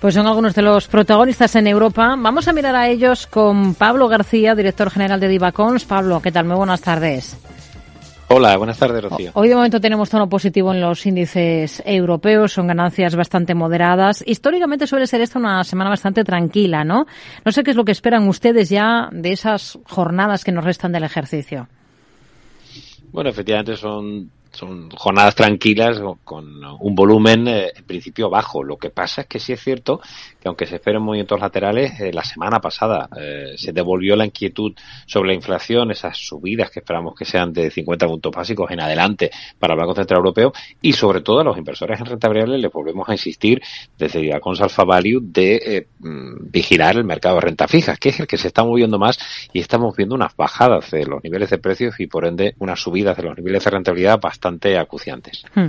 Pues son algunos de los protagonistas en Europa. Vamos a mirar a ellos con Pablo García, director general de Divacons. Pablo, ¿qué tal? Muy buenas tardes. Hola, buenas tardes, Rocío. Hoy de momento tenemos tono positivo en los índices europeos, son ganancias bastante moderadas. Históricamente suele ser esta una semana bastante tranquila, ¿no? No sé qué es lo que esperan ustedes ya de esas jornadas que nos restan del ejercicio. Bueno, efectivamente son son jornadas tranquilas con un volumen eh, en principio bajo. Lo que pasa es que sí es cierto que aunque se esperen movimientos laterales, eh, la semana pasada eh, se devolvió la inquietud sobre la inflación, esas subidas que esperamos que sean de 50 puntos básicos en adelante para el Banco Central Europeo y sobre todo a los inversores en renta variable les volvemos a insistir desde Diacons Alpha Value de mm, vigilar el mercado de renta fija, que es el que se está moviendo más y estamos viendo unas bajadas de los niveles de precios y por ende unas subidas de los niveles de rentabilidad bastante acuciantes. Hmm.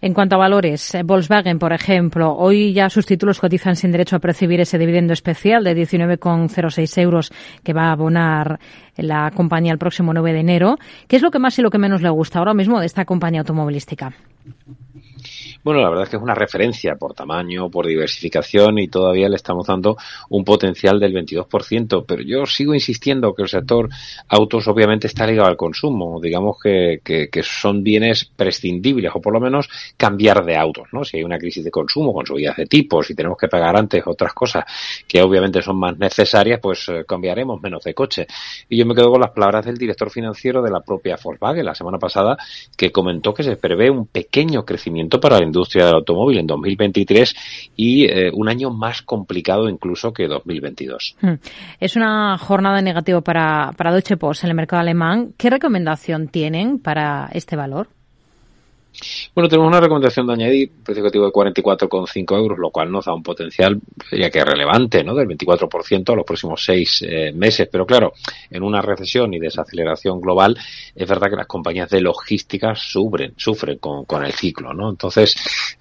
En cuanto a valores, eh, Volkswagen, por ejemplo, hoy ya sus títulos cotizan sin derecho a percibir ese dividendo especial de 19,06 euros que va a abonar la compañía el próximo 9 de enero. ¿Qué es lo que más y lo que menos le gusta ahora mismo de esta compañía automovilística? Bueno, la verdad es que es una referencia por tamaño, por diversificación y todavía le estamos dando un potencial del 22%, pero yo sigo insistiendo que el sector autos obviamente está ligado al consumo, digamos que, que, que son bienes prescindibles o por lo menos cambiar de autos, ¿no? Si hay una crisis de consumo con subidas de tipos y tenemos que pagar antes otras cosas que obviamente son más necesarias, pues eh, cambiaremos menos de coche. Y yo me quedo con las palabras del director financiero de la propia Volkswagen la semana pasada que comentó que se prevé un pequeño crecimiento para la industria del automóvil en 2023 y eh, un año más complicado incluso que 2022. Hmm. Es una jornada negativa para, para Deutsche Post en el mercado alemán. ¿Qué recomendación tienen para este valor? Bueno, tenemos una recomendación de añadir precio objetivo de 44,5 euros, lo cual nos da un potencial, ya que relevante, ¿no? Del 24% a los próximos seis eh, meses. Pero claro, en una recesión y desaceleración global, es verdad que las compañías de logística sufren, sufren con, con el ciclo, ¿no? Entonces,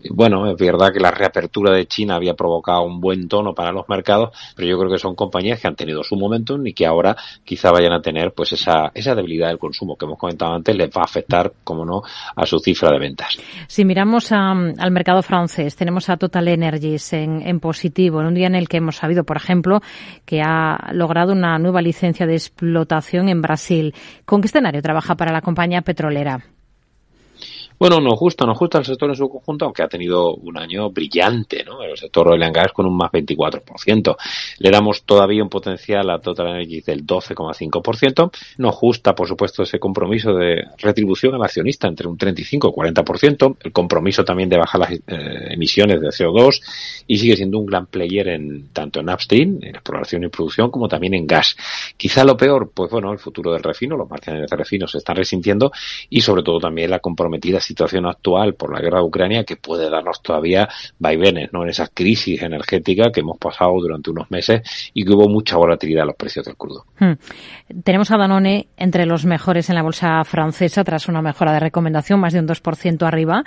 bueno, es verdad que la reapertura de China había provocado un buen tono para los mercados, pero yo creo que son compañías que han tenido su momento y que ahora quizá vayan a tener pues esa, esa debilidad del consumo que hemos comentado antes, les va a afectar, como no, a su cifra de Si miramos al mercado francés, tenemos a Total Energies en, en positivo, en un día en el que hemos sabido, por ejemplo, que ha logrado una nueva licencia de explotación en Brasil. ¿Con qué escenario trabaja para la compañía petrolera? Bueno, nos gusta, nos gusta el sector en su conjunto, aunque ha tenido un año brillante, ¿no? El sector oil and gas con un más 24%. Le damos todavía un potencial a Total Energy del 12,5%. Nos gusta, por supuesto, ese compromiso de retribución al accionista entre un 35 y 40%. El compromiso también de bajar las eh, emisiones de CO2 y sigue siendo un gran player en tanto en upstream, en exploración y producción, como también en gas. Quizá lo peor, pues bueno, el futuro del refino, los márgenes de refino se están resintiendo y sobre todo también la comprometida situación actual por la guerra de Ucrania que puede darnos todavía vaivenes, ¿no? En esa crisis energética que hemos pasado durante unos meses y que hubo mucha volatilidad en los precios del crudo. Hmm. Tenemos a Danone entre los mejores en la bolsa francesa tras una mejora de recomendación, más de un 2% arriba.